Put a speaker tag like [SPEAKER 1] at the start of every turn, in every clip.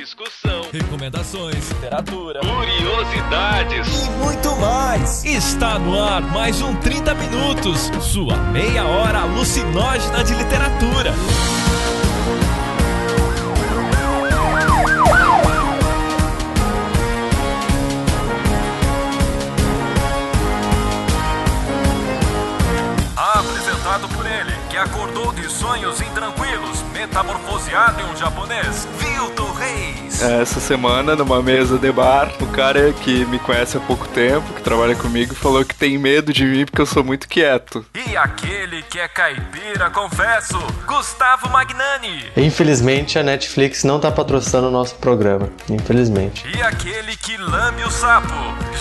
[SPEAKER 1] discussão,
[SPEAKER 2] recomendações,
[SPEAKER 1] literatura, curiosidades
[SPEAKER 2] e muito mais. Está no ar mais um 30 minutos, sua meia hora alucinógena de literatura. Apresentado por ele, que acordou de sonhos intranquilos, metamorfoseado em um japonês, Vilton.
[SPEAKER 3] É, essa semana, numa mesa de bar, o cara que me conhece há pouco tempo, que trabalha comigo, falou que tem medo de mim porque eu sou muito quieto.
[SPEAKER 2] E aquele que é caipira, confesso, Gustavo Magnani.
[SPEAKER 4] Infelizmente, a Netflix não tá patrocinando o nosso programa. Infelizmente.
[SPEAKER 2] E aquele que lame o sapo,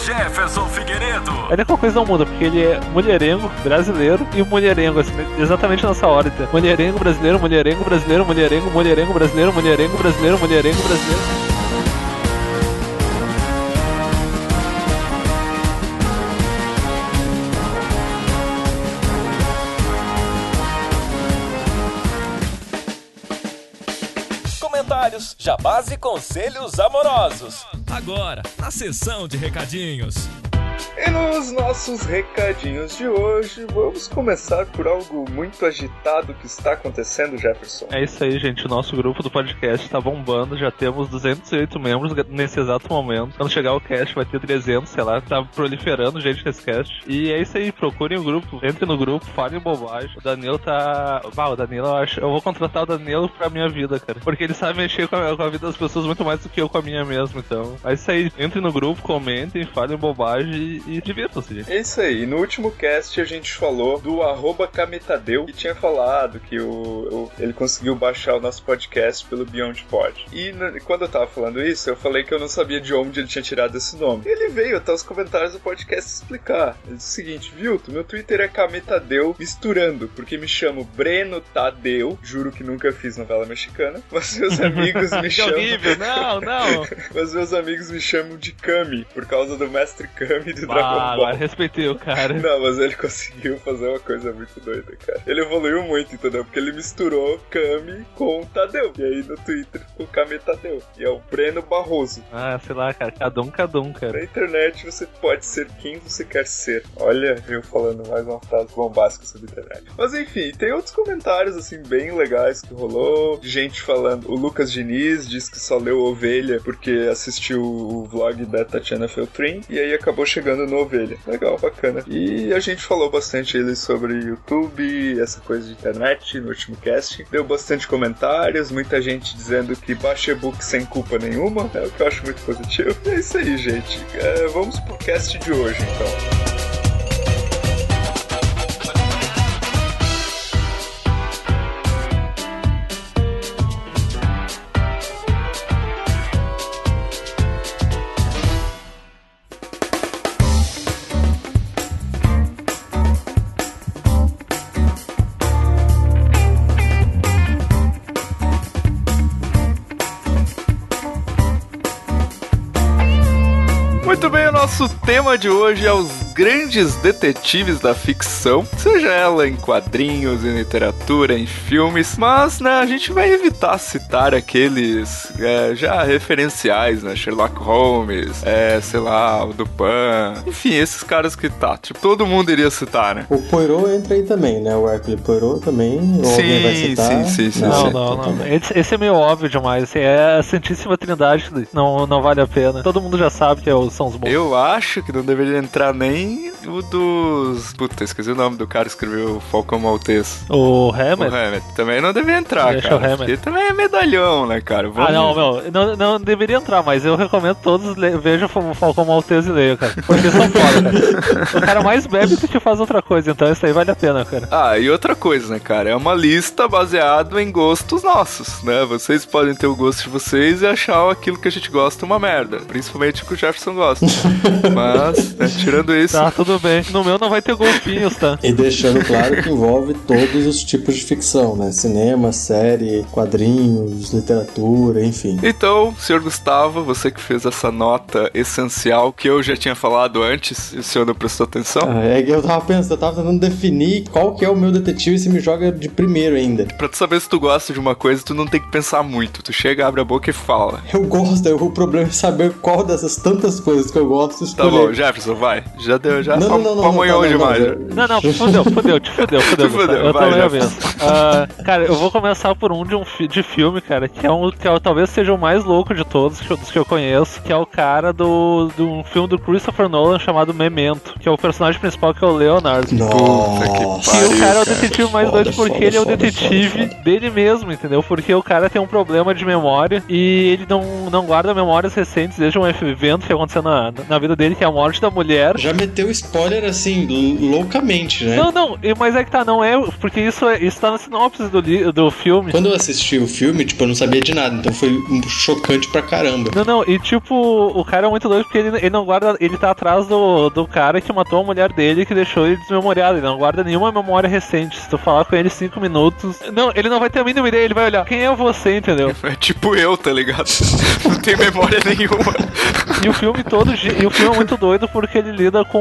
[SPEAKER 2] Jefferson Figueiredo.
[SPEAKER 5] A única coisa não muda, porque ele é mulherengo, brasileiro e mulherengo, assim, exatamente nessa ordem. Mulherengo brasileiro, mulherengo brasileiro, mulherengo, mulherengo brasileiro, mulherengo brasileiro, mulherengo brasileiro.
[SPEAKER 2] Comentários, jabás e conselhos amorosos. Agora, na sessão de recadinhos.
[SPEAKER 3] E nos nossos recadinhos de hoje, vamos começar por algo muito agitado que está acontecendo, Jefferson.
[SPEAKER 5] É isso aí, gente. O nosso grupo do podcast está bombando. Já temos 208 membros nesse exato momento. Quando chegar o cast, vai ter 300, sei lá. Tá proliferando gente nesse cast. E é isso aí. Procurem o grupo. Entre no grupo, falem bobagem. O Danilo tá. Ah, o Danilo, eu acho. Eu vou contratar o Danilo pra minha vida, cara. Porque ele sabe mexer com a, com a vida das pessoas muito mais do que eu com a minha mesmo. Então, é isso aí. Entre no grupo, comentem, falem bobagem e, divirtam-se.
[SPEAKER 3] É isso aí. No último cast a gente falou do arroba Kametadeu, que tinha falado que o, o- ele conseguiu baixar o nosso podcast pelo Beyond Pod. E no- quando eu tava falando isso, eu falei que eu não sabia de onde ele tinha tirado esse nome. E ele veio até os comentários do podcast explicar. Ele disse o seguinte, Vilto, meu Twitter é Kametadeu misturando, porque me chamo Breno Tadeu, juro que nunca fiz novela mexicana, mas meus amigos me chamam...
[SPEAKER 5] horrível! Não, não!
[SPEAKER 3] Mas meus amigos me chamam de Kami, por causa do Mestre Kami do Dragon Ball.
[SPEAKER 5] agora respeitei o cara.
[SPEAKER 3] Não, mas ele conseguiu fazer uma coisa muito doida, cara. Ele evoluiu muito, entendeu? Porque ele misturou Kami com Tadeu. E aí no Twitter ficou Kami Tadeu. E é o Breno Barroso.
[SPEAKER 5] Ah, sei lá, cara. Cada um, cada um,
[SPEAKER 3] Na
[SPEAKER 5] cara.
[SPEAKER 3] internet você pode ser quem você quer ser. Olha, eu falando mais uma frase bombástica sobre a internet. Mas enfim, tem outros comentários assim bem legais que rolou. Gente falando. O Lucas Diniz diz que só leu Ovelha porque assistiu o vlog da Tatiana Feltrin. E aí acabou chegando no Ovelha. Legal, bacana. E a gente falou bastante ele sobre YouTube, essa coisa de internet no último cast. Deu bastante comentários, muita gente dizendo que baixa e-book sem culpa nenhuma. É o que eu acho muito positivo. É isso aí, gente. É, vamos pro cast de hoje, então. De hoje é os grandes detetives da ficção, seja ela em quadrinhos, em literatura, em filmes, mas né, a gente vai evitar citar aqueles é, já referenciais, né? Sherlock Holmes, é, sei lá, o Dupin, enfim, esses caras que tá, tipo, todo mundo iria citar, né?
[SPEAKER 4] O Poirot entra aí também, né? O Hercule Poirot também. Ou alguém vai
[SPEAKER 3] Sim,
[SPEAKER 4] citar?
[SPEAKER 3] sim, sim, sim,
[SPEAKER 5] Não,
[SPEAKER 3] sim.
[SPEAKER 5] não,
[SPEAKER 4] então
[SPEAKER 5] não.
[SPEAKER 4] tá
[SPEAKER 5] Esse, esse é meio óbvio demais. Assim, é a Santíssima Trindade. Não, não vale a pena. Todo mundo já sabe que é o São os bons.
[SPEAKER 3] Eu acho que não deveria entrar nem o dos. Puta, esqueci o nome do cara que escreveu o Falcão Maltês.
[SPEAKER 5] O
[SPEAKER 3] O
[SPEAKER 5] Hammer?
[SPEAKER 3] Hammett. Também não deveria entrar,
[SPEAKER 5] Deixa
[SPEAKER 3] cara.
[SPEAKER 5] o Hammett.
[SPEAKER 3] Porque também é medalhão, né, cara? Vamos-
[SPEAKER 5] Ah, não, meu, não, não deveria entrar, mas eu recomendo todos le- vejam o Falcão Maltese e leiam, cara. Porque são foda, cara. O cara mais bebe que faz outra coisa, então isso aí vale a pena, cara.
[SPEAKER 3] Ah, e outra coisa, né, cara? É uma lista baseada em gostos nossos, né? Vocês podem ter o gosto de vocês e achar aquilo que a gente gosta uma merda. Principalmente o que o Jefferson gosta. Mas, né, tirando isso, isso.
[SPEAKER 5] Tá, tudo bem. No meu não vai ter golfinhos, tá?
[SPEAKER 4] E deixando claro que envolve todos os tipos de ficção, né? Cinema, série, quadrinhos, literatura, enfim.
[SPEAKER 3] Então, senhor Gustavo, você que fez essa nota essencial que eu já tinha falado antes, e o senhor não prestou atenção?
[SPEAKER 4] Ah, é que eu tava pensando, eu tava tentando definir qual que é o meu detetive e se me joga de primeiro ainda.
[SPEAKER 3] Pra tu saber se tu gosta de uma coisa, tu não tem que pensar muito. Tu chega, abre a boca e fala.
[SPEAKER 4] Eu gosto, o problema é saber qual dessas tantas coisas que eu gosto
[SPEAKER 3] Tá
[SPEAKER 4] escolher.
[SPEAKER 3] bom, Jefferson, vai. Já deu, já
[SPEAKER 4] Não, não, não, não,
[SPEAKER 3] demais.
[SPEAKER 4] não.
[SPEAKER 5] Não, fudeu, fudeu, te fudeu, fudeu.
[SPEAKER 3] Te fudeu,
[SPEAKER 5] Gustavo. eu
[SPEAKER 3] já.
[SPEAKER 5] a vez. Ah, cara, eu vou começar por um de um fi- de filme, cara, que é um que é, talvez seja o mais louco de todos, que eu- dos que eu conheço, que é o cara do, de um filme do Christopher Nolan chamado Memento, que é o personagem principal que é o Leonardo.
[SPEAKER 4] Nossa,
[SPEAKER 3] que
[SPEAKER 5] E
[SPEAKER 3] pariu,
[SPEAKER 5] o cara é o detetive mais
[SPEAKER 4] Foda,
[SPEAKER 5] doido porque
[SPEAKER 4] foda,
[SPEAKER 5] ele é o
[SPEAKER 4] foda,
[SPEAKER 5] detetive
[SPEAKER 4] foda,
[SPEAKER 5] dele mesmo, entendeu? Porque o cara tem um problema de memória e ele não, não guarda memórias recentes desde um evento que aconteceu na, na vida dele, que é a morte da mulher.
[SPEAKER 4] Já meteu spoiler assim, loucamente, né?
[SPEAKER 5] Não, não, e- mas é que tá, não é, porque isso, é, isso tá na sinopse do, li- do filme.
[SPEAKER 4] Quando eu assisti o filme, tipo, eu não sabia de nada, então foi um chocante pra caramba.
[SPEAKER 5] Não, não, e tipo, o cara é muito doido porque ele, ele não guarda. Ele tá atrás do, do cara que matou a mulher dele e que deixou ele desmemoriado. Ele não guarda nenhuma memória recente. Se tu falar com ele cinco minutos. Não, ele não vai ter a mínima ideia, ele vai olhar. Quem é você, entendeu?
[SPEAKER 3] É tipo eu, tá ligado? Não tem memória nenhuma.
[SPEAKER 5] E o filme todo. E o filme é muito doido porque ele lida com,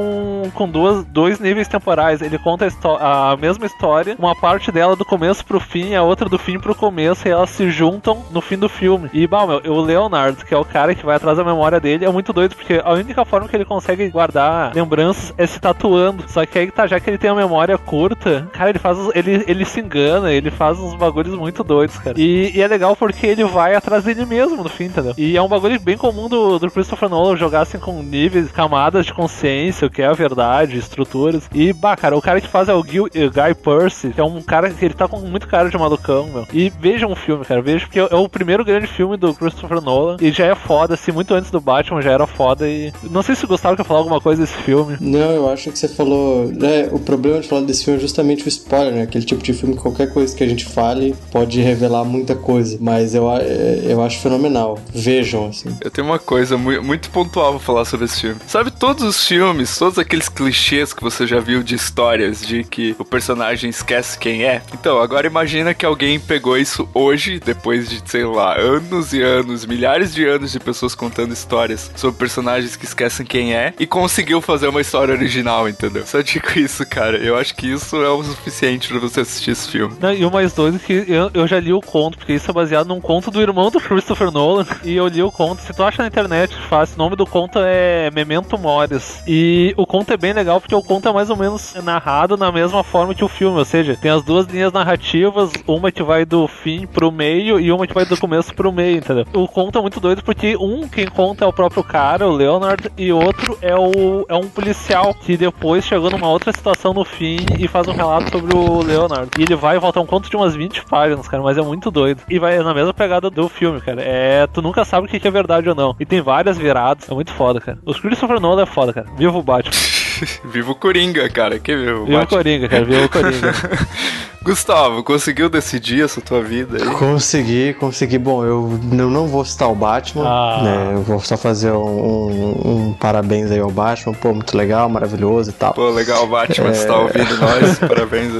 [SPEAKER 5] com duas, dois níveis temporais. Ele conta a, a mesma história, uma parte dela do começo pro fim, a outra do fim pro começo, e elas se juntam no fim do filme. E, bah, meu, o Leonardo, que é o cara que vai atrás da memória dele, é muito doido, porque a única forma que ele consegue guardar lembranças é se tatuando. Só que aí tá, já que ele tem a memória curta, cara, ele faz. Ele, ele se engana, ele faz uns bagulhos muito doidos, cara. E, e é legal porque ele vai atrás dele mesmo no fim, entendeu? E é um bagulho bem comum do, do Christopher Nolan jogar assim com níveis, camadas de consciência, o que é a verdade, estruturas. E, bah, cara, o cara que faz é o Gil, o Guy Percy, que é um cara que ele tá com muito cara de malucão, meu. E vejam um filme, cara, veja porque é o primeiro grande filme do Christopher Nolan. E já é foda, assim, muito antes do Batman já era foda. E não sei se gostava que eu falar alguma coisa desse filme.
[SPEAKER 4] Não, eu acho que você falou. Né, o problema de falar desse filme é justamente o spoiler, né? Aquele tipo de filme que qualquer coisa que a gente fale pode revelar muita coisa. Mas eu, é, eu acho fenomenal. Vejam, assim.
[SPEAKER 3] Eu tenho uma coisa mu- muito pontual pra falar sobre esse filme. Sabe todos os filmes, todos aqueles clichês que você já viu de histórias de que o personagem esquece quem é? Então, agora imagina que alguém pegou isso hoje, depois de, sei lá, anos e anos, milhares de anos de pessoas contando histórias sobre personagens que esquecem quem é e conseguiu fazer uma história original, entendeu? Só digo isso, cara. Eu acho que isso é o suficiente pra você assistir esse filme.
[SPEAKER 5] Não, e o mais doido é que eu, eu já li o conto, porque isso é baseado num conto do irmão do Christopher Nolan. E eu li o conto. Se tu acha na internet, fácil. O nome do conto é Memento Mores. E o conto é bem legal porque o conto é mais ou menos narrado na mesma forma que o filme. Ou seja, tem as duas linhas narrativas, uma que vai do fim pro meio e uma que vai do começo pro meio, entendeu? O conto é muito doido porque um quem conta é o próprio cara, o Leonard, e outro é o é um policial que depois chegou numa outra situação no fim e faz um relato sobre o Leonard. E ele vai e volta um conto de umas 20 páginas, cara, mas é muito doido. E vai na mesma pegada do filme, cara. É, tu nunca sabe o que é verdade ou não. E tem várias viradas, é muito foda, cara. Os Christopher Nolan é foda, cara. Viva o Batman.
[SPEAKER 3] Viva o Coringa, cara. Que viu?
[SPEAKER 5] Viva o Coringa, cara. Viva o Coringa.
[SPEAKER 3] Gustavo, conseguiu decidir essa tua vida aí?
[SPEAKER 4] Consegui, consegui. Bom, eu não, não vou citar o Batman,
[SPEAKER 5] Ah.
[SPEAKER 4] né? Eu vou só fazer um, um- um parabéns aí ao Batman. Pô, muito legal, maravilhoso e tal.
[SPEAKER 3] Pô, legal, Batman, você
[SPEAKER 4] É.
[SPEAKER 3] tá ouvindo nós? Parabéns.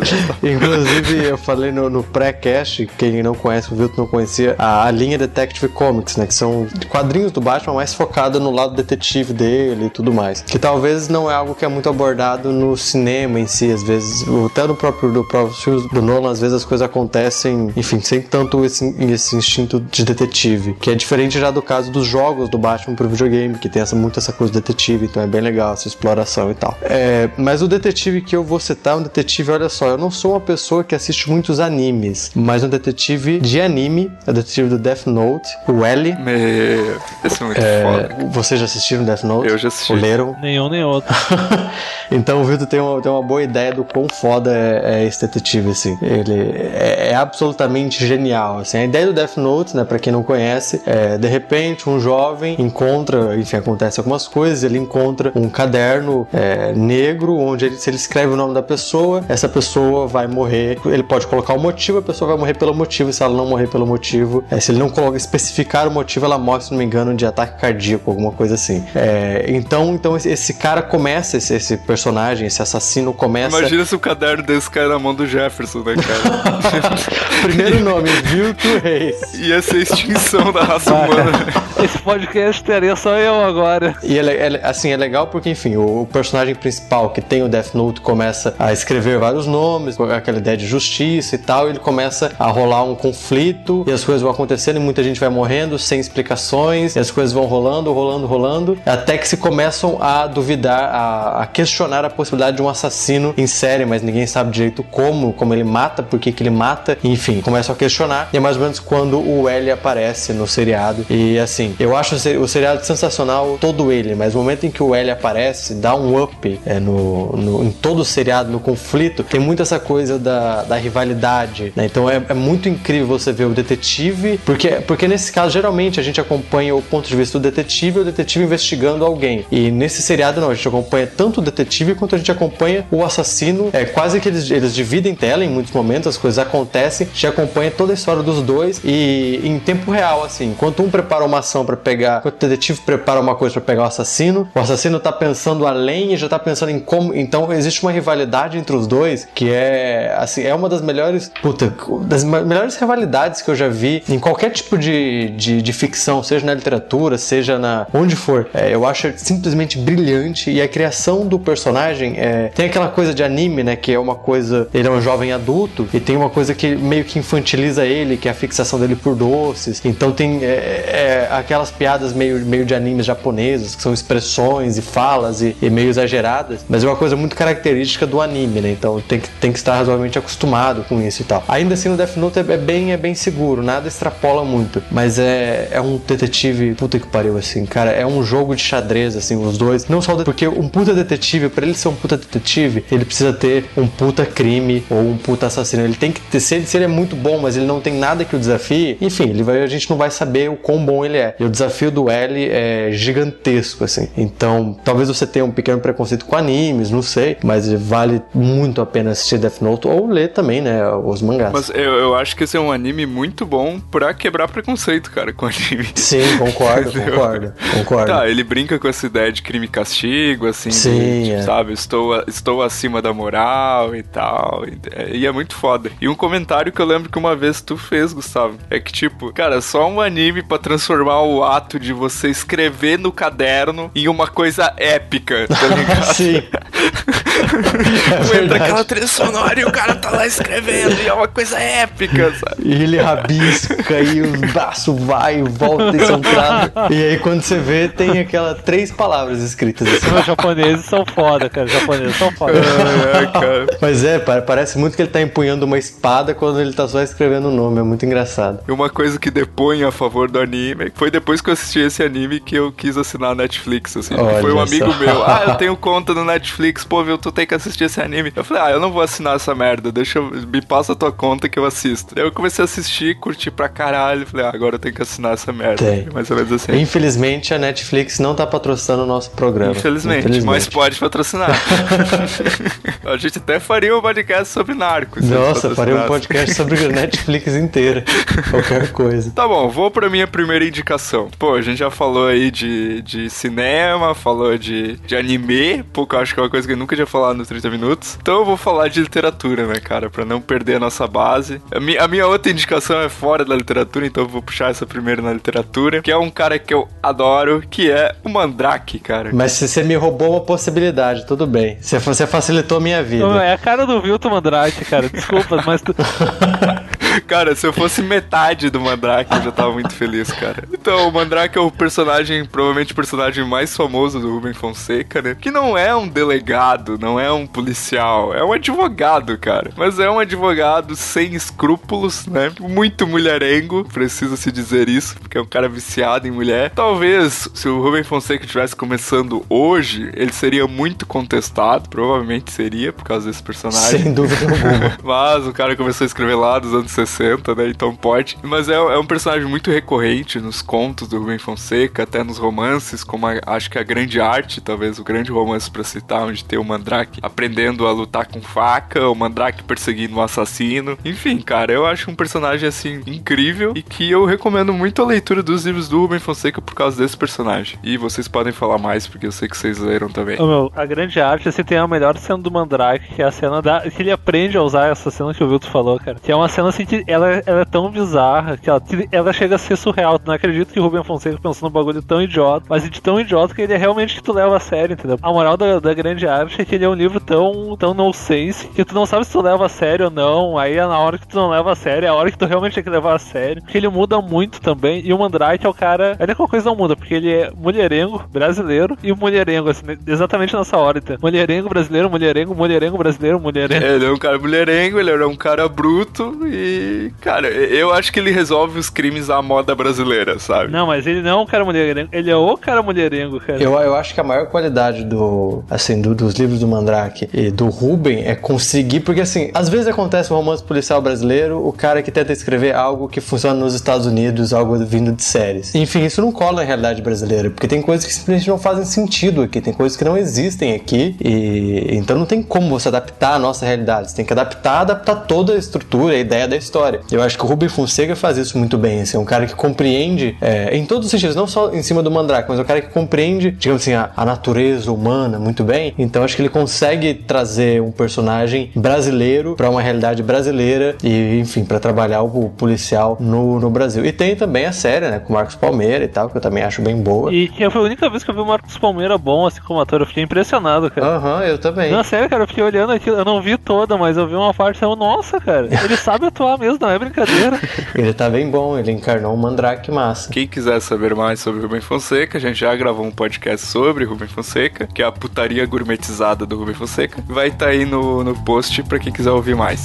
[SPEAKER 4] Inclusive, eu falei no, no pré-cast, quem não conhece, o Vilton não conhecia, a, a linha Detective Comics, né? Que são quadrinhos do Batman mais focada no lado detetive dele e tudo mais. Que talvez não é algo que é muito abordado no cinema em si, às vezes, até no próprio, do próprio filme do Nolan, às vezes as coisas acontecem, enfim, sem tanto esse, esse instinto de detetive. Que é diferente já do caso dos jogos do Batman pro videogame, que tem essa, muito essa coisa detetive, então é bem legal essa exploração e tal. É, mas o detetive que eu vou citar é um detetive, olha só, eu não sou uma pessoa que assiste muitos animes, mas um detetive de anime, é o detetive do Death Note, o L.
[SPEAKER 3] Meu, esse é muito
[SPEAKER 4] É,
[SPEAKER 3] foda.
[SPEAKER 4] vocês já assistiram Death Note?
[SPEAKER 3] Eu já assisti.
[SPEAKER 4] Ou leram?
[SPEAKER 5] Nenhum nem outro.
[SPEAKER 4] então o Vitor tem uma, tem uma boa ideia do quão foda é, é esse detetive. assim. Ele é, é absolutamente genial, assim. A ideia do Death Note, né, pra quem não conhece, é, de repente um jovem encontra, enfim, acontece algumas coisas, ele encontra um caderno é, negro, onde ele, se ele escreve o nome da pessoa, essa pessoa vai morrer, ele pode colocar o motivo, a pessoa vai morrer pelo motivo, se ela não morrer pelo motivo, é, se ele não coloca, especificar o motivo, ela morre, se não me engano, de ataque cardíaco, alguma coisa assim. É, então, então esse, esse, cara começa, esse, esse, personagem, esse assassino começa...
[SPEAKER 3] Imagina se o caderno desse cair na mão do Jefferson, né, cara?
[SPEAKER 4] Primeiro nome, Vilto Reis.
[SPEAKER 3] Ia ser extinção da raça vai. humana.
[SPEAKER 5] Esse podcast teria só eu agora.
[SPEAKER 4] E é, é, assim, é legal porque, enfim, o, o, personagem principal que tem o Death Note começa a escrever vários nomes, com aquela ideia de justiça e tal, e ele começa a rolar um conflito e as coisas vão acontecendo e muita gente vai morrendo sem explicações, e as coisas vão rolando, rolando, rolando, até que se começam a duvidar, a, a questionar a possibilidade de um assassino em série, mas ninguém sabe direito como, como ele mata, por que, que ele mata, enfim, começam a questionar, e é mais ou menos quando o L aparece no seriado. E assim, eu acho o seriado sensacional, todo ele, mas o momento em que o L aparece, dá um up é, no, no, em todo o seriado, no conflito, tem muito essa coisa da, da rivalidade, né? Então é, é muito incrível você ver o detetive, porque, porque nesse caso, geralmente a gente acompanha o ponto de vista do detetive o detetive investigando alguém. E nesse seriado, não, a gente acompanha tanto o detetive quanto a gente acompanha o assassino. É quase que eles, eles dividem tela em muitos momentos, as coisas acontecem, a gente acompanha toda a história dos dois e em tempo real, assim. Enquanto um prepara uma ação para pegar, enquanto o detetive prepara uma coisa para pegar o assassino, o assassino tá pensando além e já tá pensando em como. Então existe uma rivalidade entre os dois que é, assim, é uma das melhores, puta, das melhores rivalidades que eu já vi em qualquer tipo de, de, de ficção, seja na literatura, seja na onde for. É, eu acho simplesmente brilhante e a criação do personagem é, tem aquela coisa de anime, né, que é uma coisa, ele é um jovem adulto e tem uma coisa que meio que infantiliza ele, que é a fixação dele por doces. Então tem é, é, aquelas piadas meio, meio de animes japoneses, que são expressões e falas e, e, meio exageradas, mas é uma coisa muito característica do anime, né? Então tem que, tem que estar razoavelmente acostumado com isso e tal. Ainda assim, no Death Note é, é bem, é bem seguro, nada extrapola muito, mas é, é um detetive, puta que pariu, assim, cara, é um jogo de xadrez, assim, os dois. Não só porque um puta detetive, para ele ser um puta detetive, ele precisa ter um puta crime ou um puta assassino. Ele tem que ter, se ele, se ele é muito bom, mas ele não tem nada que o desafie, enfim, ele vai, a gente não vai saber o quão bom ele é. E o desafio do L é gigantesco, assim. Então, talvez você tenha um pequeno preconceito com animes, não sei, mas vale muito a pena assistir Death Note ou ler também, né, os mangás.
[SPEAKER 3] Mas eu, eu acho que esse é um anime muito bom pra quebrar preconceito, cara, com anime.
[SPEAKER 4] Sim, concordo, concordo, concordo.
[SPEAKER 3] Tá, ele brinca com essa ideia de crime e castigo, assim,
[SPEAKER 4] Sim,
[SPEAKER 3] de,
[SPEAKER 4] é.
[SPEAKER 3] sabe, estou, estou acima da moral e tal, e, e é muito foda. E um comentário que eu lembro que uma vez tu fez, Gustavo, é que tipo, cara, só um anime pra transformar o ato de você escrever no caderno em uma coisa épica, tá ligado?
[SPEAKER 4] Sim.
[SPEAKER 3] É Entra aquela trilha sonora e o cara tá lá escrevendo e é uma coisa épica, sabe?
[SPEAKER 4] E ele rabisca e o braço vai e volta e são E aí quando você vê, tem aquela três palavras escritas assim.
[SPEAKER 5] Os japoneses são foda, cara. Os japoneses são foda.
[SPEAKER 3] É, é, cara.
[SPEAKER 4] Mas é, parece muito que ele tá empunhando uma espada quando ele tá só escrevendo o nome. É muito engraçado.
[SPEAKER 3] E uma coisa que depõe a favor do anime foi depois que eu assisti esse anime que eu quis assinar a Netflix, assim.
[SPEAKER 4] Olha
[SPEAKER 3] foi um amigo
[SPEAKER 4] só.
[SPEAKER 3] meu. Ah, eu tenho conta no Netflix, pô, viu, tu tem que assistir esse anime. Eu falei, ah, eu não vou assinar essa merda, deixa eu, me passa a tua conta que eu assisto. Daí eu comecei a assistir, curti pra caralho. Falei, ah, agora eu tenho que assinar essa merda.
[SPEAKER 4] Tem.
[SPEAKER 3] Mais ou menos assim.
[SPEAKER 4] Infelizmente, a Netflix não tá patrocinando o nosso programa.
[SPEAKER 3] Infelizmente, mas pode patrocinar. a gente até faria um podcast sobre narcos.
[SPEAKER 4] Nossa, farei um podcast sobre a Netflix inteira. Qualquer coisa.
[SPEAKER 3] Tá bom, vou pra minha primeira indicação. Pô, a gente já falou aí de, de cinema, falou de, de anime, pô, que eu acho que é uma coisa que eu nunca tinha falado nos 30 minutos. Então eu vou falar de literatura, né, cara, pra não perder a nossa base. A minha, a minha outra indicação é fora da literatura, então eu vou puxar essa primeira na literatura, que é um cara que eu adoro, que é o Mandrake, cara.
[SPEAKER 4] Mas se você me roubou uma possibilidade, tudo bem. Você, facilitou a minha vida.
[SPEAKER 5] Não, é a cara do Vilton Andrade, cara. Desculpa, mas tu...
[SPEAKER 3] Cara, se eu fosse metade do Mandrake, eu já tava muito feliz, cara. Então, o Mandrake é o personagem, provavelmente o personagem mais famoso do Ruben Fonseca, né? Que não é um delegado, não é um policial, é um advogado, cara. Mas é um advogado sem escrúpulos, né? Muito mulherengo, precisa se dizer isso, porque é um cara viciado em mulher. Talvez, se o Ruben Fonseca estivesse começando hoje, ele seria muito contestado, provavelmente seria, por causa desse personagem.
[SPEAKER 4] Sem dúvida alguma.
[SPEAKER 3] Mas o cara começou a escrever lá dos anos 60, né? Então pode. Mas é, é um personagem muito recorrente nos contos do Rubem Fonseca, até nos romances, como a- acho que a grande arte, talvez o grande romance pra citar, onde tem o Mandrake aprendendo a lutar com faca, o Mandrake perseguindo o assassino. Enfim, cara, eu acho um personagem assim incrível e que eu recomendo muito a leitura dos livros do Rubem Fonseca por causa desse personagem. E vocês podem falar mais, porque eu sei que vocês leram também.
[SPEAKER 5] Meu, a grande arte, assim, tem a melhor cena do Mandrake, que é a cena da. que ele aprende a usar essa cena que o Vilto falou, cara. Que é uma cena assim que ela, ela é tão bizarra que ela, que ela chega a ser surreal. Tu não acredita que o Ruben Fonseca pensou num bagulho tão idiota, mas de tão idiota que ele é realmente que tu leva a sério, entendeu? A moral da, da grande arte é que ele é um livro tão, tão nonsense que tu não sabe se tu leva a sério ou não. Aí é na hora que tu não leva a sério, é a hora que tu realmente tem que levar a sério. Porque ele muda muito também. E o Mandrake é o cara. A única coisa não muda, porque ele é mulherengo, brasileiro e mulherengo, assim, exatamente nessa hora, então. Mulherengo, brasileiro, mulherengo, mulherengo, brasileiro, mulherengo.
[SPEAKER 3] Ele é um cara mulherengo, ele é um cara bruto e, cara, eu acho que ele resolve os crimes à moda brasileira, sabe?
[SPEAKER 5] Não, mas ele não é um cara mulherengo, ele é o cara mulherengo, cara.
[SPEAKER 4] Eu, eu acho que a maior qualidade do, assim, do- dos livros do Mandrake e do Ruben é conseguir, porque assim, às vezes acontece um romance policial brasileiro, o cara que tenta escrever algo que funciona nos Estados Unidos, algo vindo de séries. Enfim, isso não cola na realidade brasileira, porque tem coisas que simplesmente não fazem sentido aqui, tem coisas que não existem aqui, e então não tem como você adaptar a nossa realidade. Você tem que adaptar, adaptar toda a estrutura, a ideia da história. Eu acho que o Ruben Fonseca faz isso muito bem, assim, é um cara que compreende é, em todos os sentidos, não só em cima do Mandrake, mas é um cara que compreende, digamos assim, a, a natureza humana muito bem. Então acho que ele consegue trazer um personagem brasileiro para uma realidade brasileira e, enfim, para trabalhar o policial no, no Brasil. E tem também a série, né, com o Marcos Palmeira e tal, que eu também acho bem boa.
[SPEAKER 5] E que foi a única vez que eu vi o Marcos Palmeira bom, assim, como ator. Eu fiquei impressionado, cara.
[SPEAKER 4] Aham, eu também.
[SPEAKER 5] Não, sério, cara, eu fiquei olhando aquilo, eu não vi toda, mas eu vi uma parte e eu, nossa, cara, ele sabe atuar mesmo, não é brincadeira.
[SPEAKER 4] Ele tá bem bom, ele encarnou um Mandrake massa.
[SPEAKER 3] Quem quiser saber mais sobre Rubem Fonseca, a gente já gravou um podcast sobre Rubem Fonseca, que é a putaria gourmetizada do Rubem Fonseca. Vai estar aí no, no post pra quem quiser ouvir mais.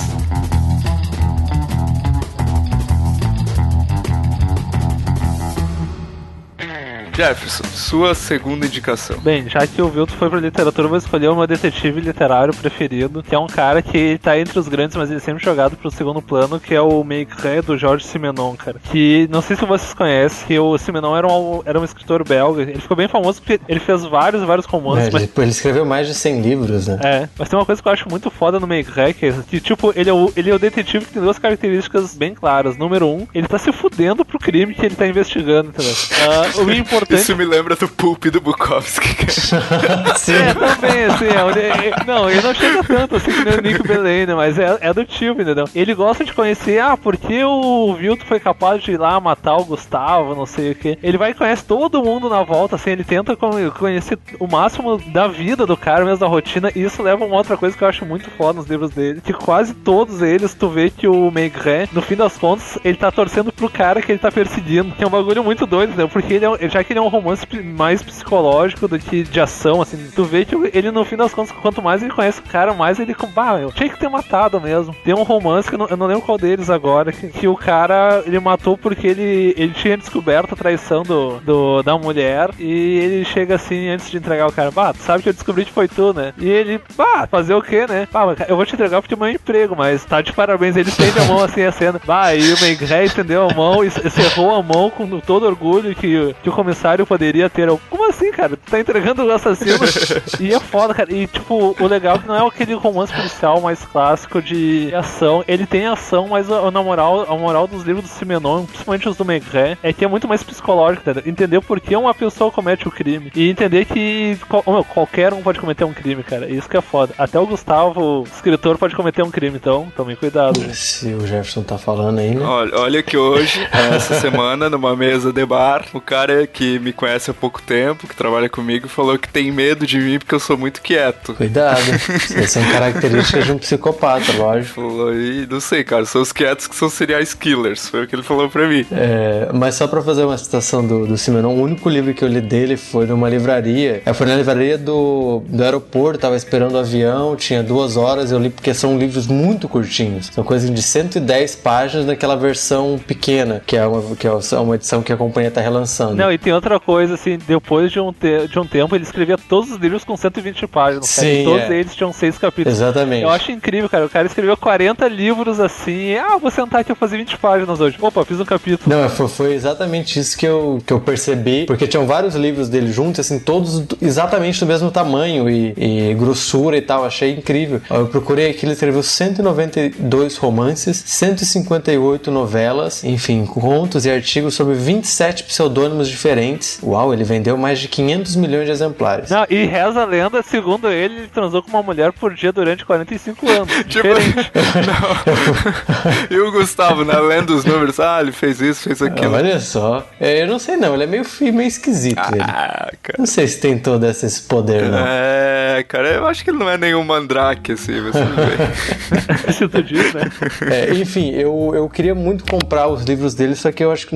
[SPEAKER 3] Jefferson, sua segunda indicação.
[SPEAKER 5] Bem, já que o Vilto foi pra literatura, eu vou escolher o meu detetive literário preferido, que é um cara que tá entre os grandes, mas ele é sempre jogado pro segundo plano, que é o Maigret do Georges Simenon, cara. Que não sei se vocês conhecem, que o Simenon era um, era um escritor belga. Ele ficou bem famoso porque ele fez vários, vários romances,
[SPEAKER 4] É,
[SPEAKER 5] mas
[SPEAKER 4] ele, ele escreveu mais de 100 livros, né?
[SPEAKER 5] É, mas tem uma coisa que eu acho muito foda no Maigret, que, é que, tipo, ele é, o, ele é o detetive que tem duas características bem claras. Número um, ele tá se fudendo pro crime que ele tá investigando, entendeu? Ah, o importante...
[SPEAKER 3] Isso me lembra do Pulp do Bukowski. cara.
[SPEAKER 4] Sim.
[SPEAKER 5] É, também, assim, é, é- não, ele não chega tanto assim que nem o Nick Belane, mas é, é do tipo, entendeu? Ele gosta de conhecer, ah, porque o Vilto foi capaz de ir lá matar o Gustavo, não sei o que. Ele vai e conhece todo mundo na volta, assim, ele tenta con- conhecer o máximo da vida do cara, mesmo da rotina, e isso leva a uma outra coisa que eu acho muito foda nos livros dele, que quase todos eles, tu vê que o Maigret, no fim das contas, ele tá torcendo pro cara que ele tá perseguindo, que é um bagulho muito doido, entendeu? Porque ele é, já que ele é um romance mais psicológico do que de ação, assim, tu vê que ele, no fim das contas, quanto mais ele conhece o cara, mais ele, bah, eu tinha que ter matado mesmo. Tem um romance que eu não, eu não lembro qual deles agora, que, que o cara, ele matou porque ele, ele tinha descoberto a traição do, do, da mulher, e ele chega assim, antes de entregar o cara, bah, tu sabe que eu descobri que foi tu, né? E ele, bah, fazer o quê, né? Bah, eu vou te entregar porque é meu emprego, mas tá de parabéns. Ele estende a mão assim, a cena. Bah, e o Maigret estendeu a mão e cerrou a mão com todo orgulho que, que comissário poderia ter. Como assim, cara? Tu tá entregando o assassino? e é foda, cara. E, tipo, o legal é que não é aquele romance policial mais clássico de ação. Ele tem ação, mas a, na moral, a moral dos livros do Simenon, principalmente os do Maigret, é que é muito mais psicológico, entendeu? Entender por que uma pessoa comete o crime. E entender que qual- meu, qualquer um pode cometer um crime, cara. Isso que é foda. Até o Gustavo, escritor, pode cometer um crime, então tomem cuidado, gente.
[SPEAKER 4] Se o Jefferson tá falando aí, né?
[SPEAKER 3] Olha, olha que hoje, essa semana, numa mesa de bar, o cara que que me conhece há pouco tempo, que trabalha comigo, falou que tem medo de mim porque eu sou muito quieto.
[SPEAKER 4] Cuidado. Essas são características de um psicopata, lógico.
[SPEAKER 3] Falou, e não sei, cara, são os quietos que são serial killers. Foi o que ele falou pra mim.
[SPEAKER 4] É, mas só pra fazer uma citação do, do Simenon, o único livro que eu li dele foi numa livraria. É, foi na livraria do, do aeroporto, tava esperando o avião, tinha duas horas, eu li porque são livros muito curtinhos. São coisas de 110 páginas naquela versão pequena, que é uma, que é uma edição que a companhia tá relançando.
[SPEAKER 5] Não, e tem outra coisa, assim, depois de um, te de um tempo, ele escrevia todos os livros com 120 páginas.
[SPEAKER 4] Sim,
[SPEAKER 5] todos
[SPEAKER 4] é.
[SPEAKER 5] eles tinham seis capítulos.
[SPEAKER 4] Exatamente.
[SPEAKER 5] Eu acho incrível, cara. O cara escreveu 40 livros assim. Ah, vou sentar aqui e fazer 20 páginas hoje. Opa, fiz um capítulo.
[SPEAKER 4] Não, foi, foi exatamente isso que eu, que eu percebi, porque tinham vários livros dele juntos, assim, todos exatamente do mesmo tamanho e, e grossura e tal. Achei incrível. Eu procurei aqui, ele escreveu 192 romances, 158 novelas, enfim, contos e artigos sobre 27 pseudônimos diferentes. Uau, ele vendeu mais de 500 milhões de exemplares.
[SPEAKER 5] Não, e reza a lenda, segundo ele, ele transou com uma mulher por dia durante 45 anos.
[SPEAKER 3] Tipo, não. E o Gustavo, na lenda dos números, ah, ele fez isso, fez aquilo.
[SPEAKER 4] Olha só, É, eu não sei não, ele é meio, meio esquisito. ele.
[SPEAKER 3] Ah, cara.
[SPEAKER 4] Não sei se tem todo esse esse poder, não.
[SPEAKER 3] É, cara, eu acho que ele não é nenhum mandrake, assim, mas tudo bem.
[SPEAKER 5] Se tu diz, né?
[SPEAKER 4] É, enfim, eu, eu queria muito comprar os livros dele, só que eu acho que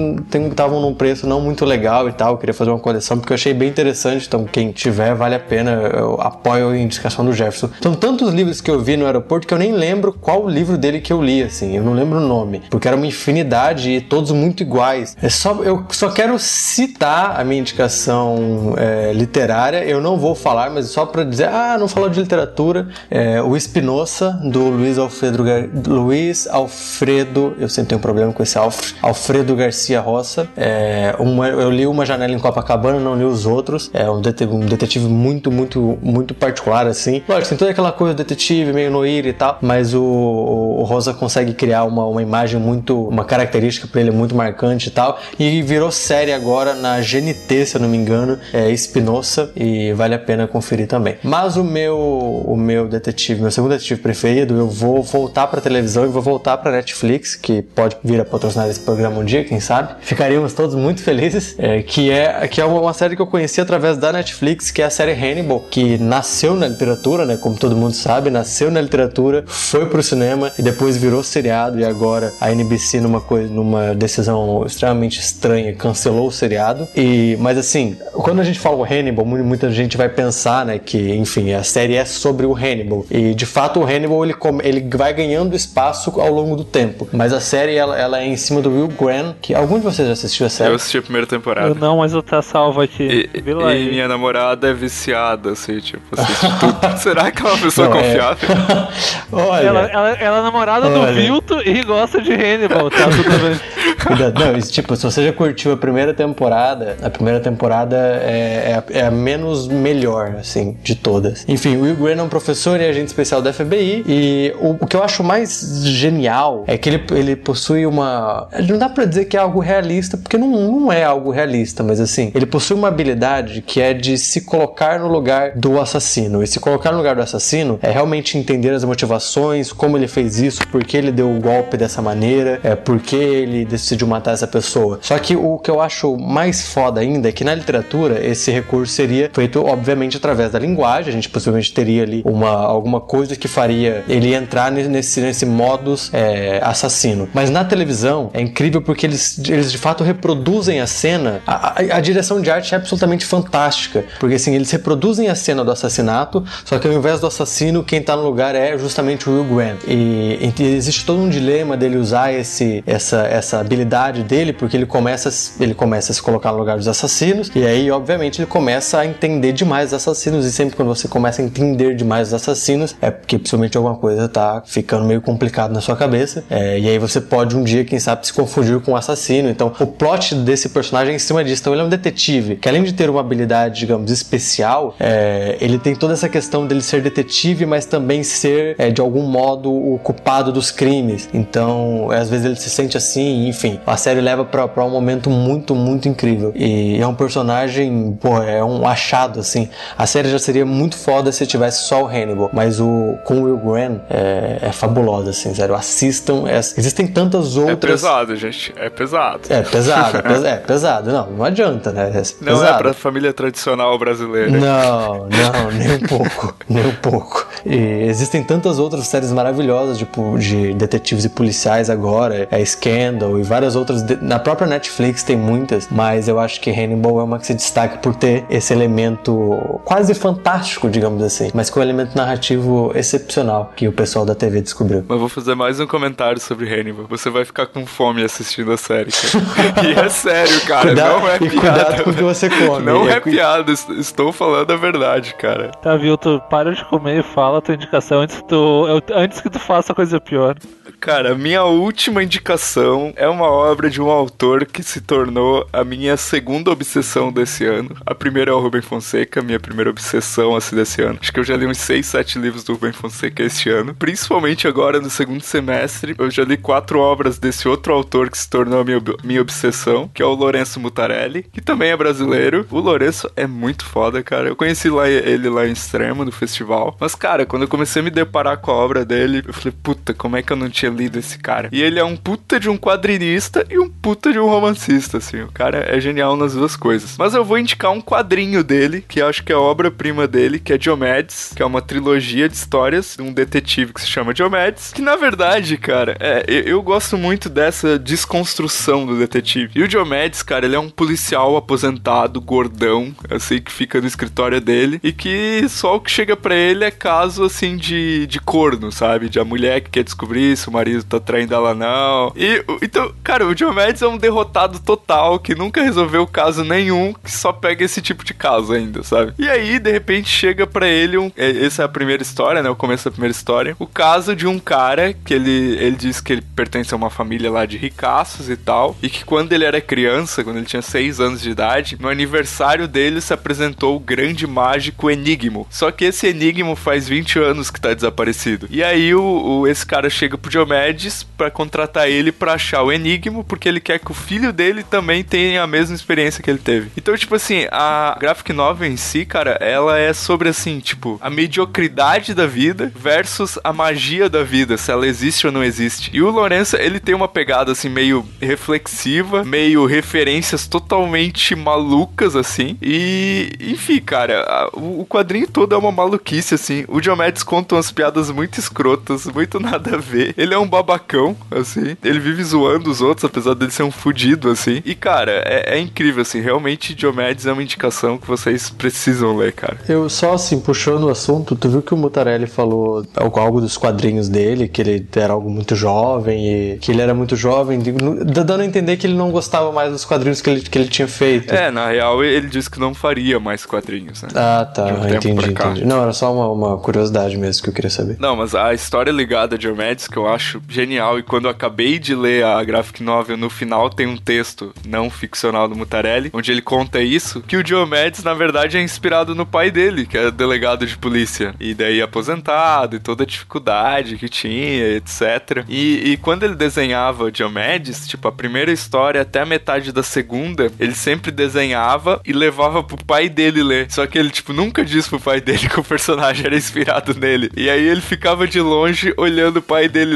[SPEAKER 4] estavam num preço não muito legal e tal. Eu queria fazer uma coleção porque eu achei bem interessante. Então, quem tiver, vale a pena. Eu apoio a indicação do Jefferson. São tantos livros que eu vi no aeroporto que eu nem lembro qual livro dele que eu li, assim. Eu não lembro o nome. Porque era uma infinidade e todos muito iguais. É só, eu só quero citar a minha indicação é, literária. Eu não vou falar, mas só para dizer, ah, não falou de literatura. É, o Espinosa, do Luiz Alfredo, Gar... Luiz Alfredo, eu sempre tenho um problema com esse Alfredo, Alfredo Garcia Roça. É, eu li Uma Janela em Copacabana, não li os outros. É um detetive, um detetive muito, muito, muito particular, assim. Lógico, tem toda aquela coisa do detetive, meio noir e tal, mas o, o Rosa consegue criar uma, uma imagem muito, uma característica para ele muito marcante e tal. E virou série agora na GNT, se eu não me engano, é Espinosa, e vale a pena conferir também. Mas o meu, o meu detetive, meu segundo detetive preferido, eu vou voltar pra televisão e vou voltar pra Netflix, que pode vir a patrocinar esse programa um dia, quem sabe. Ficaríamos todos muito felizes. É, que é que é uma, série que eu conheci através da Netflix, que é a série Hannibal, que nasceu na literatura, né? Como todo mundo sabe, nasceu na literatura, foi pro cinema e depois virou seriado. E agora a NBC, numa coisa, numa decisão extremamente estranha, cancelou o seriado. E, mas assim, quando a gente fala o Hannibal, mu- muita gente vai pensar, né, que, enfim, a série é sobre o Hannibal. E de fato o Hannibal ele, ele vai ganhando espaço ao longo do tempo. Mas a série ela, ela é em cima do Will Graham, que algum de vocês já assistiu a série?
[SPEAKER 3] Eu assisti a primeira temporada.
[SPEAKER 5] Eu não, mas eu tá salvo aqui.
[SPEAKER 3] E,
[SPEAKER 5] Vê lá
[SPEAKER 3] e minha namorada é viciada, assim, tipo, assiste tudo. Será que é uma pessoa
[SPEAKER 4] Não, é-
[SPEAKER 3] confiável?
[SPEAKER 4] Olha,
[SPEAKER 5] Ela, ela, ela é namorada do
[SPEAKER 4] Olha.
[SPEAKER 5] Vilto e gosta de Hannibal, tá tudo bem.
[SPEAKER 4] Cuidado. Não, isso, tipo, se você já curtiu a primeira temporada, a primeira temporada é, é, a, é a menos melhor, assim, de todas. Enfim, o Will Graham é um professor e agente especial da FBI e o, o que eu acho mais genial é que ele, ele possui uma... Não dá pra dizer que é algo realista, porque não, não é algo realista, mas assim, ele possui uma habilidade que é de se colocar no lugar do assassino. E se colocar no lugar do assassino é realmente entender as motivações, como ele fez isso, por que ele deu o golpe dessa maneira, é, por que ele decidiu matar essa pessoa. Só que o que eu acho mais foda ainda é que na literatura esse recurso seria feito, obviamente, através da linguagem. A gente possivelmente teria ali uma, alguma coisa que faria ele entrar ne- nesse, nesse modus é, assassino. Mas na televisão é incrível porque eles, eles de fato reproduzem a cena. A- a direção de arte é absolutamente fantástica. Porque assim, eles reproduzem a cena do assassinato, só que ao invés do assassino, quem tá no lugar é justamente o Will Grant. E, e existe todo um dilema dele usar esse, essa, essa habilidade dele, porque ele começa, ele começa a se colocar no lugar dos assassinos, e aí, obviamente, ele começa a entender demais os assassinos. E sempre quando você começa a entender demais os assassinos, é porque possivelmente alguma coisa tá ficando meio complicado na sua cabeça. É, e aí você pode um dia, quem sabe, se confundir com o assassino. Então, o plot desse personagem é em cima disso. Então, ele é um detetive que, além de ter uma habilidade, digamos, especial, é, ele tem toda essa questão dele ser detetive, mas também ser, é, de algum modo, o culpado dos crimes. Então, às vezes ele se sente assim, enfim. A série leva pra, pra um momento muito, muito incrível. E é um personagem, pô, é um achado, assim. A série já seria muito foda se tivesse só o Hannibal, mas o com o Will Graham é, é fabulosa, assim, sério. Assistam. É- existem tantas
[SPEAKER 3] É
[SPEAKER 4] outras.
[SPEAKER 3] pesado, gente. É pesado.
[SPEAKER 4] É pesado, é pes- é pesado. Não, adianta, né? É
[SPEAKER 3] Não é pra família tradicional brasileira.
[SPEAKER 4] Não, não, nem um pouco, nem um pouco. E existem tantas outras séries maravilhosas, tipo, de detetives e policiais agora, é Scandal e várias outras. Na própria Netflix tem muitas, mas eu acho que Hannibal é uma que se destaca por ter esse elemento quase fantástico, digamos assim, mas com um elemento narrativo excepcional que o pessoal da TV descobriu.
[SPEAKER 3] Mas vou fazer mais um comentário sobre Hannibal. Você vai ficar com fome assistindo a série, cara. e é sério, cara.
[SPEAKER 4] Cuidado-
[SPEAKER 3] não é
[SPEAKER 4] e
[SPEAKER 3] piada.
[SPEAKER 4] cuidado com o que você come.
[SPEAKER 3] Não é
[SPEAKER 4] cu-
[SPEAKER 3] piada. est- Estou falando a verdade, cara.
[SPEAKER 5] Tá, Vilto, para de comer e fala a tua indicação antes que tu, antes que tu faça coisa pior.
[SPEAKER 3] Cara, minha última indicação é uma obra de um autor que se tornou a minha segunda obsessão desse ano. A primeira é o Rubem Fonseca, minha primeira obsessão assim desse ano. Acho que eu já li uns 6, 7 livros do Rubem Fonseca este ano. Principalmente agora no segundo semestre, eu já li quatro obras desse outro autor que se tornou a minha, minha obsessão, que é o Lourenço Mutarelli, que também é brasileiro. O Lourenço é muito foda, cara. Eu conheci lá ele lá em Extremo, no festival. Mas, cara, quando eu comecei a me deparar com a obra dele, eu falei, puta, como é que eu não tinha lido esse cara? E ele é um puta de um quadrinista e um puta de um romancista, assim. O cara é genial nas duas coisas. Mas eu vou indicar um quadrinho dele, que acho que é a obra-prima dele, que é Diomedes, que é uma trilogia de histórias de um detetive que se chama Diomedes, que na verdade, cara, é, eu, gosto muito dessa desconstrução do detetive. E o Diomedes, cara, ele é um policial aposentado, gordão, assim, que fica no escritório dele e que só o que chega pra ele é caso, assim, de, de corno, sabe? De a mulher que quer descobrir se o marido tá traindo ela não. E, então, cara, o Diomedes é um derrotado total que nunca resolveu caso nenhum, que só pega esse tipo de caso ainda, sabe? E aí, de repente, chega pra ele um. é, Essa é a primeira história, né? O começo da primeira história. O caso de um cara que ele, ele diz que ele pertence a uma família lá de ricaços e tal. E que quando ele era criança, quando ele tinha 6 anos de idade, no aniversário dele se apresentou o grande mágico Enigmo. Só que esse Enigmo faz 20 anos que tá desaparecido. E aí o, o- esse cara chega pro Diomedes pra contratar ele pra achar o Enigmo, porque ele quer que o filho dele também tenha a mesma experiência que ele teve. Então, tipo assim, a graphic novel em si, cara, ela é sobre assim, tipo, a mediocridade da vida versus a magia da vida, se ela existe ou não existe. E o Lourenço, ele tem uma pegada assim meio reflexiva, meio referências totalmente malucas assim. E, enfim, cara, a- o quadrinho todo é uma maluquice assim. O Diomedes conta umas piadas muito escrotas, muito nada a ver. Ele é um babacão, assim. Ele vive zoando os outros, apesar dele ser um fudido, assim. E, cara, é, é incrível, assim. Realmente, Diomedes é uma indicação que vocês precisam ler, cara.
[SPEAKER 4] Eu só assim, puxando o assunto, tu viu que o Mutarelli falou algo dos quadrinhos dele, que ele era algo muito jovem e que ele era muito jovem, dando a entender que ele não gostava mais dos quadrinhos que ele, que ele tinha feito.
[SPEAKER 3] É, na real, ele disse que não faria mais quadrinhos, né?
[SPEAKER 4] Ah, tá,
[SPEAKER 3] um
[SPEAKER 4] entendi, entendi. Não, era só uma, uma curiosidade mesmo que eu queria saber.
[SPEAKER 3] Não, mas a história ligada a Diomedes que eu acho genial e quando eu acabei de ler a graphic novel, no final tem um texto não ficcional do Mutarelli, onde ele conta isso, que o Diomedes na verdade é inspirado no pai dele, que é delegado de polícia. E daí aposentado e toda a dificuldade que tinha, etc. E, e quando ele desenhava Diomedes, tipo, a primeira história até a metade da segunda, ele sempre desenhava e levava pro pai dele ler. Só que ele, tipo, nunca disse pro pai dele que o personagem era inspirado nele. E aí ele ficava de longe olhando o pai dele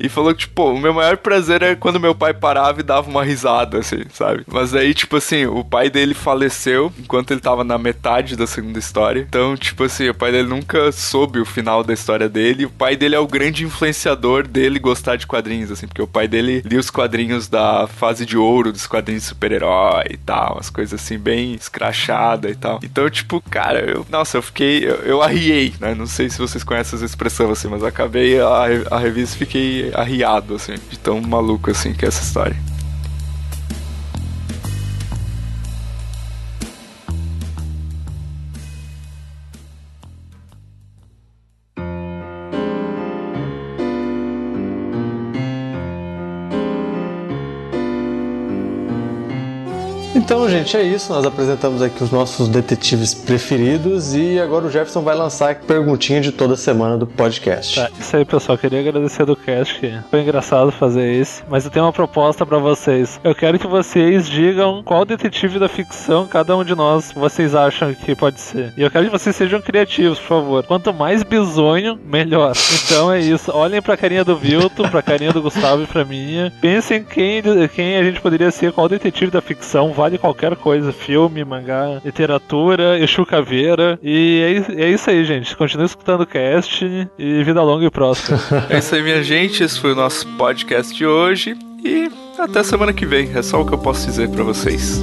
[SPEAKER 3] e falou que, tipo, o meu maior prazer era quando meu pai parava e dava uma risada, assim, sabe? Mas aí, tipo assim, o pai dele faleceu enquanto ele tava na metade da segunda história. Então, tipo assim, o pai dele nunca soube o final da história dele. O pai dele é o grande influenciador dele gostar de quadrinhos, assim, porque o pai dele lia os quadrinhos da fase de ouro dos quadrinhos de super-herói e tal, umas coisas assim, bem escrachada e tal. Então, tipo, cara, eu, nossa, eu fiquei, eu, eu arriei, né? Não sei se vocês conhecem essa expressão, assim, mas acabei a, a revista e fiquei arriado, assim, de tão maluco, assim, que é essa história.
[SPEAKER 4] Gente, é isso. Nós apresentamos aqui os nossos detetives preferidos e agora o Jefferson vai lançar a perguntinha de toda semana do podcast.
[SPEAKER 5] Tá, isso aí, pessoal. Queria agradecer do cast, que foi engraçado fazer esse. Mas eu tenho uma proposta pra vocês. Eu quero que vocês digam qual detetive da ficção cada um de nós vocês acham que pode ser. E eu quero que vocês sejam criativos, por favor. Quanto mais bizonho, melhor. Então é isso. Olhem pra carinha do Vilton, pra carinha do Gustavo e pra minha. Pensem quem, quem a gente poderia ser, qual detetive da ficção. Vale de qualquer coisa: filme, mangá, literatura, Exu Caveira. E é, é isso aí, gente. Continue escutando o cast e vida longa e próspera.
[SPEAKER 3] é isso aí, minha gente. Esse foi o nosso podcast de hoje. E até semana que vem. É só o que eu posso dizer para vocês.